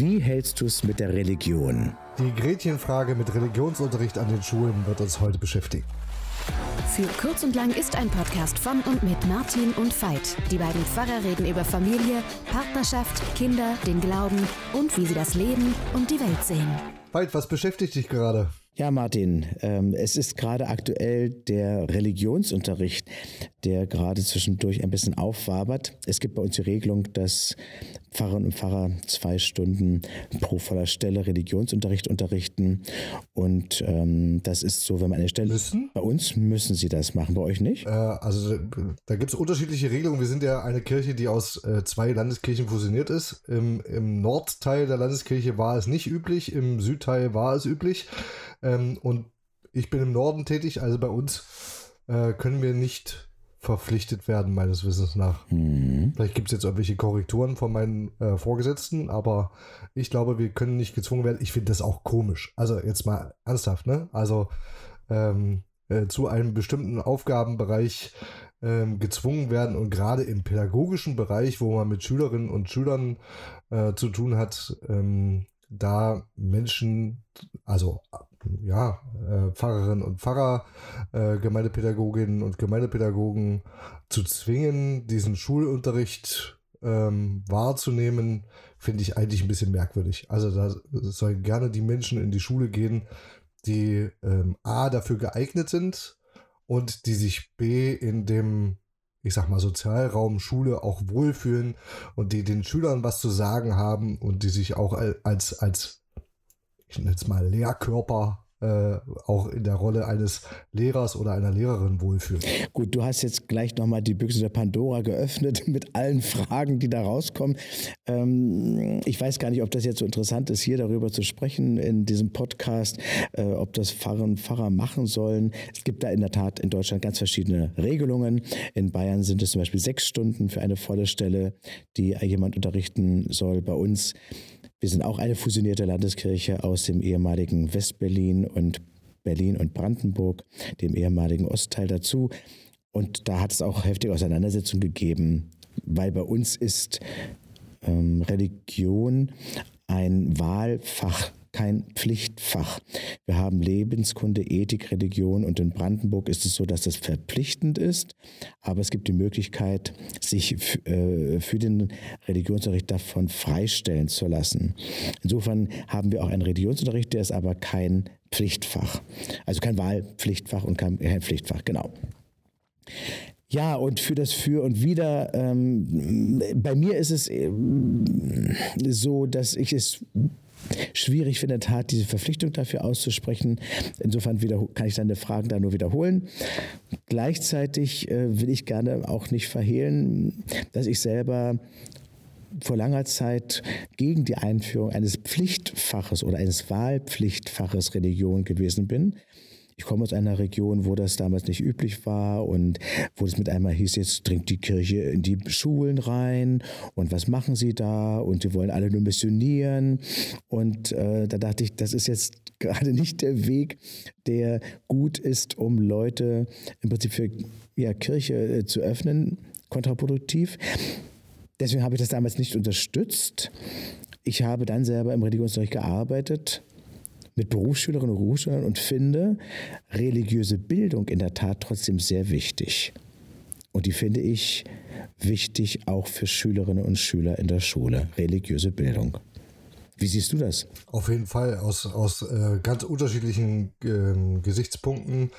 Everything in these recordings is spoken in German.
Wie hältst du es mit der Religion? Die Gretchenfrage mit Religionsunterricht an den Schulen wird uns heute beschäftigen. Für Kurz und Lang ist ein Podcast von und mit Martin und Veit. Die beiden Pfarrer reden über Familie, Partnerschaft, Kinder, den Glauben und wie sie das Leben und die Welt sehen. Veit, was beschäftigt dich gerade? Ja, Martin, ähm, es ist gerade aktuell der Religionsunterricht, der gerade zwischendurch ein bisschen aufwabert. Es gibt bei uns die Regelung, dass Pfarrerinnen und Pfarrer zwei Stunden pro voller Stelle Religionsunterricht unterrichten. Und ähm, das ist so, wenn man eine Stelle. Müssen? Bei uns müssen sie das machen, bei euch nicht? Äh, also da gibt es unterschiedliche Regelungen. Wir sind ja eine Kirche, die aus äh, zwei Landeskirchen fusioniert ist. Im, Im Nordteil der Landeskirche war es nicht üblich, im Südteil war es üblich. Ähm, und ich bin im Norden tätig, also bei uns äh, können wir nicht verpflichtet werden, meines Wissens nach. Mhm. Vielleicht gibt es jetzt irgendwelche Korrekturen von meinen äh, Vorgesetzten, aber ich glaube, wir können nicht gezwungen werden. Ich finde das auch komisch. Also jetzt mal ernsthaft, ne? Also ähm, äh, zu einem bestimmten Aufgabenbereich ähm, gezwungen werden und gerade im pädagogischen Bereich, wo man mit Schülerinnen und Schülern äh, zu tun hat, ähm, da Menschen, also ja, äh, Pfarrerinnen und Pfarrer, äh, Gemeindepädagoginnen und Gemeindepädagogen zu zwingen, diesen Schulunterricht ähm, wahrzunehmen, finde ich eigentlich ein bisschen merkwürdig. Also da sollen gerne die Menschen in die Schule gehen, die ähm, A dafür geeignet sind und die sich B in dem ich sag mal, Sozialraum, Schule auch wohlfühlen und die den Schülern was zu sagen haben und die sich auch als, als, ich nenne es mal Lehrkörper äh, auch in der Rolle eines Lehrers oder einer Lehrerin wohlfühlen. Gut, du hast jetzt gleich nochmal die Büchse der Pandora geöffnet mit allen Fragen, die da rauskommen. Ähm, ich weiß gar nicht, ob das jetzt so interessant ist, hier darüber zu sprechen in diesem Podcast, äh, ob das Pfarrer und Pfarrer machen sollen. Es gibt da in der Tat in Deutschland ganz verschiedene Regelungen. In Bayern sind es zum Beispiel sechs Stunden für eine volle Stelle, die jemand unterrichten soll. Bei uns wir sind auch eine fusionierte Landeskirche aus dem ehemaligen Westberlin und Berlin und Brandenburg, dem ehemaligen Ostteil dazu. Und da hat es auch heftige Auseinandersetzungen gegeben, weil bei uns ist ähm, Religion ein Wahlfach kein Pflichtfach. Wir haben Lebenskunde, Ethik, Religion und in Brandenburg ist es so, dass das verpflichtend ist, aber es gibt die Möglichkeit, sich äh, für den Religionsunterricht davon freistellen zu lassen. Insofern haben wir auch einen Religionsunterricht, der ist aber kein Pflichtfach. Also kein Wahlpflichtfach und kein, kein Pflichtfach, genau. Ja, und für das Für und Wider, ähm, bei mir ist es ähm, so, dass ich es schwierig in der Tat diese Verpflichtung dafür auszusprechen. Insofern kann ich deine Fragen da nur wiederholen. Gleichzeitig äh, will ich gerne auch nicht verhehlen, dass ich selber vor langer Zeit gegen die Einführung eines Pflichtfaches oder eines Wahlpflichtfaches Religion gewesen bin. Ich komme aus einer Region, wo das damals nicht üblich war und wo es mit einmal hieß, jetzt dringt die Kirche in die Schulen rein und was machen sie da und sie wollen alle nur missionieren. Und äh, da dachte ich, das ist jetzt gerade nicht der Weg, der gut ist, um Leute im Prinzip für ja, Kirche äh, zu öffnen, kontraproduktiv. Deswegen habe ich das damals nicht unterstützt. Ich habe dann selber im Religionsunterricht gearbeitet mit Berufsschülerinnen und Berufsschülern und finde religiöse Bildung in der Tat trotzdem sehr wichtig. Und die finde ich wichtig auch für Schülerinnen und Schüler in der Schule, religiöse Bildung. Wie siehst du das? Auf jeden Fall, aus, aus äh, ganz unterschiedlichen äh, Gesichtspunkten.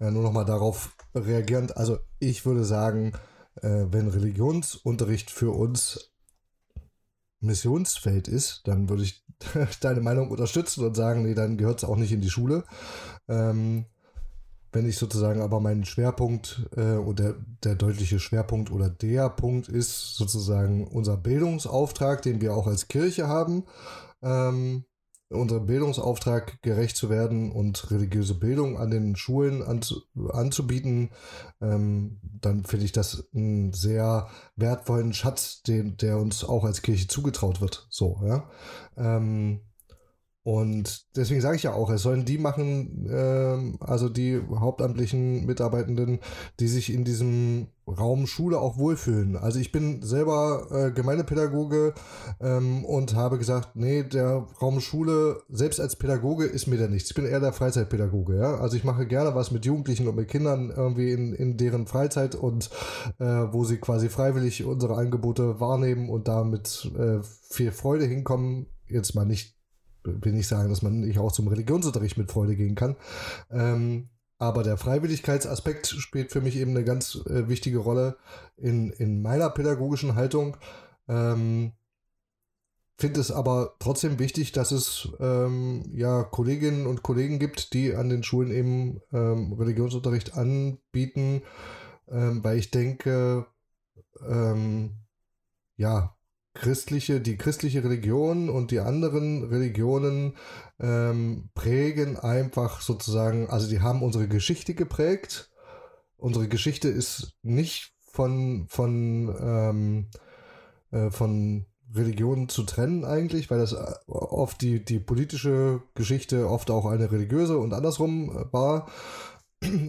Äh, nur nochmal darauf reagierend. Also ich würde sagen, äh, wenn Religionsunterricht für uns Missionsfeld ist, dann würde ich deine Meinung unterstützen und sagen, nee, dann gehört es auch nicht in die Schule. Ähm, wenn ich sozusagen aber meinen Schwerpunkt äh, oder der deutliche Schwerpunkt oder der Punkt ist sozusagen unser Bildungsauftrag, den wir auch als Kirche haben, ähm, unserem Bildungsauftrag gerecht zu werden und religiöse Bildung an den Schulen anzu, anzubieten, ähm, dann finde ich das einen sehr wertvollen Schatz, den, der uns auch als Kirche zugetraut wird. So, ja. Ähm, Und deswegen sage ich ja auch, es sollen die machen, äh, also die hauptamtlichen Mitarbeitenden, die sich in diesem Raum Schule auch wohlfühlen. Also ich bin selber äh, Gemeindepädagoge ähm, und habe gesagt, nee, der Raum Schule, selbst als Pädagoge, ist mir da nichts. Ich bin eher der Freizeitpädagoge, ja. Also ich mache gerne was mit Jugendlichen und mit Kindern irgendwie in, in deren Freizeit und äh, wo sie quasi freiwillig unsere Angebote wahrnehmen und damit äh, viel Freude hinkommen. Jetzt mal nicht will nicht sagen, dass man nicht auch zum Religionsunterricht mit Freude gehen kann. Ähm, aber der Freiwilligkeitsaspekt spielt für mich eben eine ganz äh, wichtige Rolle in, in meiner pädagogischen Haltung. Ähm, finde es aber trotzdem wichtig, dass es ähm, ja Kolleginnen und Kollegen gibt, die an den Schulen eben ähm, Religionsunterricht anbieten, ähm, weil ich denke, ähm, ja, christliche, die christliche Religion und die anderen Religionen ähm, prägen einfach sozusagen, also die haben unsere Geschichte geprägt. Unsere Geschichte ist nicht von, von, ähm, äh, von Religionen zu trennen eigentlich, weil das äh, oft die, die politische Geschichte oft auch eine religiöse und andersrum äh, war.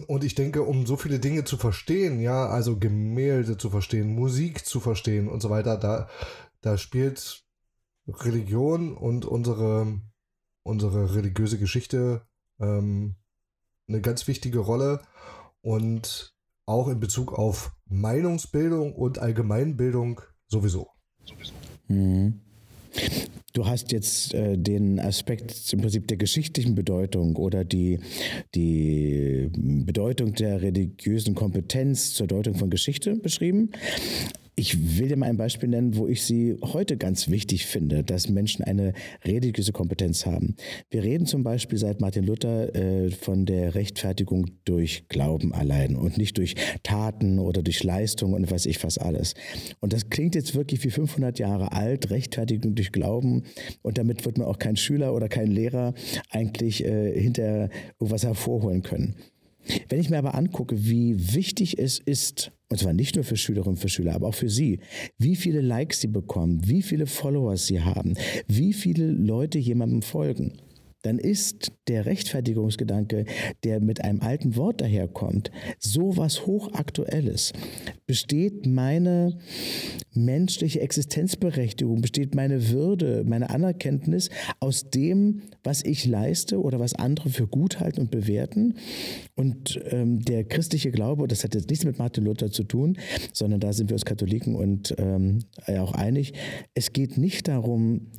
Und ich denke, um so viele Dinge zu verstehen, ja, also Gemälde zu verstehen, Musik zu verstehen und so weiter, da, da spielt Religion und unsere, unsere religiöse Geschichte ähm, eine ganz wichtige Rolle und auch in Bezug auf Meinungsbildung und Allgemeinbildung sowieso. Mhm. Du hast jetzt äh, den Aspekt im Prinzip der geschichtlichen Bedeutung oder die, die Bedeutung der religiösen Kompetenz zur Deutung von Geschichte beschrieben. Ich will dir mal ein Beispiel nennen, wo ich sie heute ganz wichtig finde, dass Menschen eine religiöse Kompetenz haben. Wir reden zum Beispiel seit Martin Luther äh, von der Rechtfertigung durch Glauben allein und nicht durch Taten oder durch Leistung und weiß ich was alles. Und das klingt jetzt wirklich wie 500 Jahre alt, Rechtfertigung durch Glauben. Und damit wird man auch kein Schüler oder kein Lehrer eigentlich äh, hinter irgendwas hervorholen können. Wenn ich mir aber angucke, wie wichtig es ist, und zwar nicht nur für Schülerinnen und für Schüler, aber auch für Sie, wie viele Likes Sie bekommen, wie viele Followers Sie haben, wie viele Leute jemandem folgen, dann ist der Rechtfertigungsgedanke, der mit einem alten Wort daherkommt, so was hochaktuelles. Besteht meine menschliche Existenzberechtigung, besteht meine Würde, meine Anerkenntnis aus dem, was ich leiste oder was andere für gut halten und bewerten? Und ähm, der christliche Glaube, das hat jetzt nichts mit Martin Luther zu tun, sondern da sind wir uns Katholiken und ähm, auch einig, es geht nicht darum,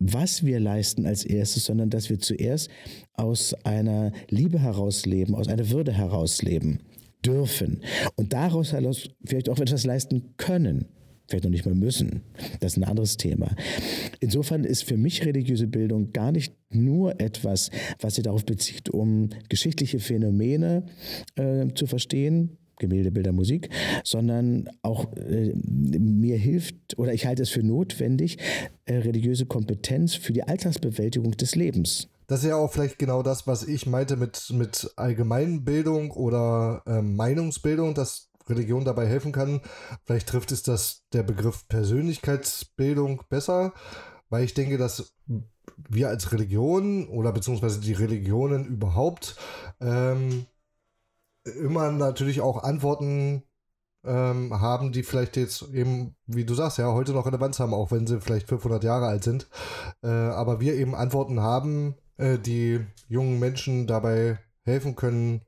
was wir leisten als erstes, sondern dass wir zuerst aus einer Liebe herausleben, aus einer Würde herausleben dürfen und daraus vielleicht auch etwas leisten können. Vielleicht noch nicht mal müssen. Das ist ein anderes Thema. Insofern ist für mich religiöse Bildung gar nicht nur etwas, was sich darauf bezieht, um geschichtliche Phänomene äh, zu verstehen, Gemälde, Bilder, Musik, sondern auch äh, mir hilft oder ich halte es für notwendig, äh, religiöse Kompetenz für die Alltagsbewältigung des Lebens. Das ist ja auch vielleicht genau das, was ich meinte mit, mit Allgemeinbildung oder äh, Meinungsbildung, dass Religion dabei helfen kann. Vielleicht trifft es das der Begriff Persönlichkeitsbildung besser, weil ich denke, dass wir als Religion oder beziehungsweise die Religionen überhaupt ähm, immer natürlich auch Antworten ähm, haben, die vielleicht jetzt eben, wie du sagst, ja, heute noch Relevanz haben, auch wenn sie vielleicht 500 Jahre alt sind. Äh, aber wir eben Antworten haben, äh, die jungen Menschen dabei helfen können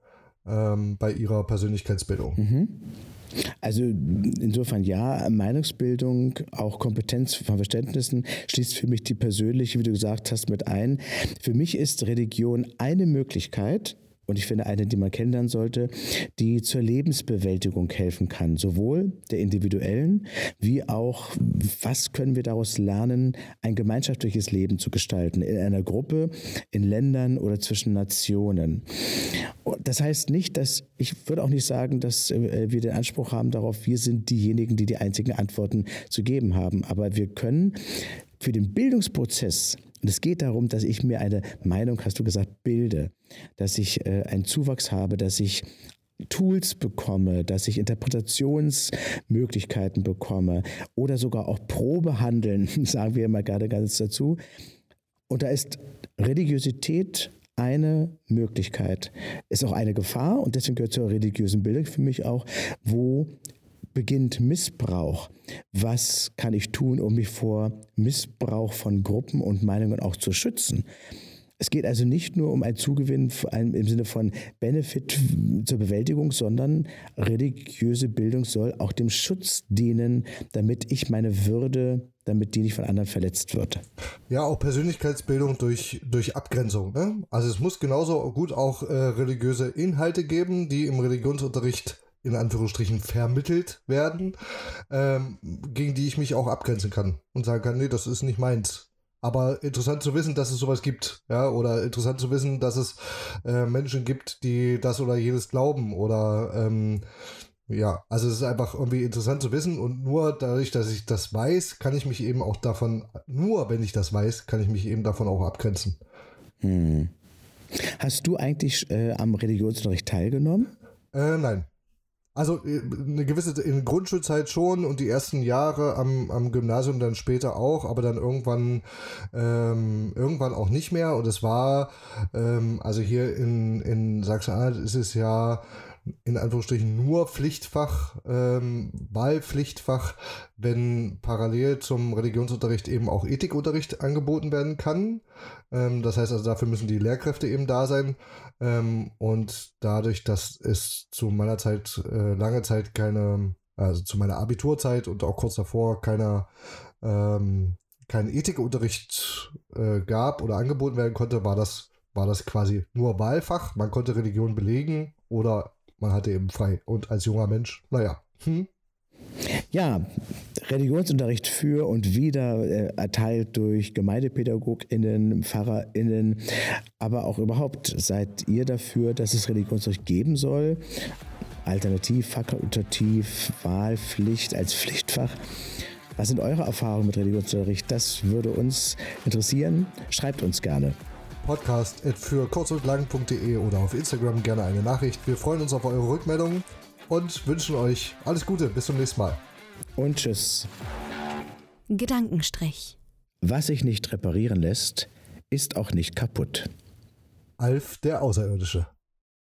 ähm, bei ihrer Persönlichkeitsbildung. Mhm. Also insofern ja, Meinungsbildung, auch Kompetenz von Verständnissen schließt für mich die persönliche, wie du gesagt hast, mit ein. Für mich ist Religion eine Möglichkeit, und ich finde eine, die man kennenlernen sollte, die zur Lebensbewältigung helfen kann, sowohl der individuellen wie auch, was können wir daraus lernen, ein gemeinschaftliches Leben zu gestalten, in einer Gruppe, in Ländern oder zwischen Nationen. Das heißt nicht, dass, ich würde auch nicht sagen, dass äh, wir den Anspruch haben darauf, wir sind diejenigen, die die einzigen Antworten zu geben haben, aber wir können für den Bildungsprozess und es geht darum, dass ich mir eine Meinung, hast du gesagt, bilde, dass ich äh, einen Zuwachs habe, dass ich Tools bekomme, dass ich Interpretationsmöglichkeiten bekomme oder sogar auch Probehandeln, sagen wir immer gerade ganz dazu. Und da ist Religiosität eine Möglichkeit, ist auch eine Gefahr und deswegen gehört zur religiösen Bildung für mich auch, wo beginnt Missbrauch. Was kann ich tun, um mich vor Missbrauch von Gruppen und Meinungen auch zu schützen? Es geht also nicht nur um ein Zugewinn im Sinne von Benefit zur Bewältigung, sondern religiöse Bildung soll auch dem Schutz dienen, damit ich meine Würde, damit die nicht von anderen verletzt wird. Ja, auch Persönlichkeitsbildung durch, durch Abgrenzung. Ne? Also es muss genauso gut auch äh, religiöse Inhalte geben, die im Religionsunterricht in Anführungsstrichen vermittelt werden, ähm, gegen die ich mich auch abgrenzen kann und sagen kann, nee, das ist nicht meins. Aber interessant zu wissen, dass es sowas gibt, ja, oder interessant zu wissen, dass es äh, Menschen gibt, die das oder jenes glauben, oder ähm, ja, also es ist einfach irgendwie interessant zu wissen und nur dadurch, dass ich das weiß, kann ich mich eben auch davon, nur wenn ich das weiß, kann ich mich eben davon auch abgrenzen. Hm. Hast du eigentlich äh, am Religionsunterricht teilgenommen? Äh, nein. Also äh, eine gewisse in Grundschulzeit schon und die ersten Jahre am, am Gymnasium dann später auch, aber dann irgendwann ähm, irgendwann auch nicht mehr. Und es war, ähm, also hier in, in Sachsen-Anhalt ist es ja in Anführungsstrichen nur Pflichtfach, ähm, Wahlpflichtfach, wenn parallel zum Religionsunterricht eben auch Ethikunterricht angeboten werden kann. Ähm, das heißt also, dafür müssen die Lehrkräfte eben da sein. Ähm, und dadurch, dass es zu meiner Zeit äh, lange Zeit keine, also zu meiner Abiturzeit und auch kurz davor keiner ähm, keinen Ethikunterricht äh, gab oder angeboten werden konnte, war das war das quasi nur Wahlfach. Man konnte Religion belegen oder man hatte eben frei. Und als junger Mensch, naja. Hm. Ja, Religionsunterricht für und wieder äh, erteilt durch GemeindepädagogInnen, PfarrerInnen, aber auch überhaupt seid ihr dafür, dass es Religionsunterricht geben soll? Alternativ, fakultativ, Wahlpflicht als Pflichtfach. Was sind eure Erfahrungen mit Religionsunterricht? Das würde uns interessieren. Schreibt uns gerne podcast für kurz und lang.de oder auf Instagram gerne eine Nachricht. Wir freuen uns auf eure Rückmeldungen und wünschen euch alles Gute. Bis zum nächsten Mal. Und tschüss. Gedankenstrich. Was sich nicht reparieren lässt, ist auch nicht kaputt. Alf der Außerirdische.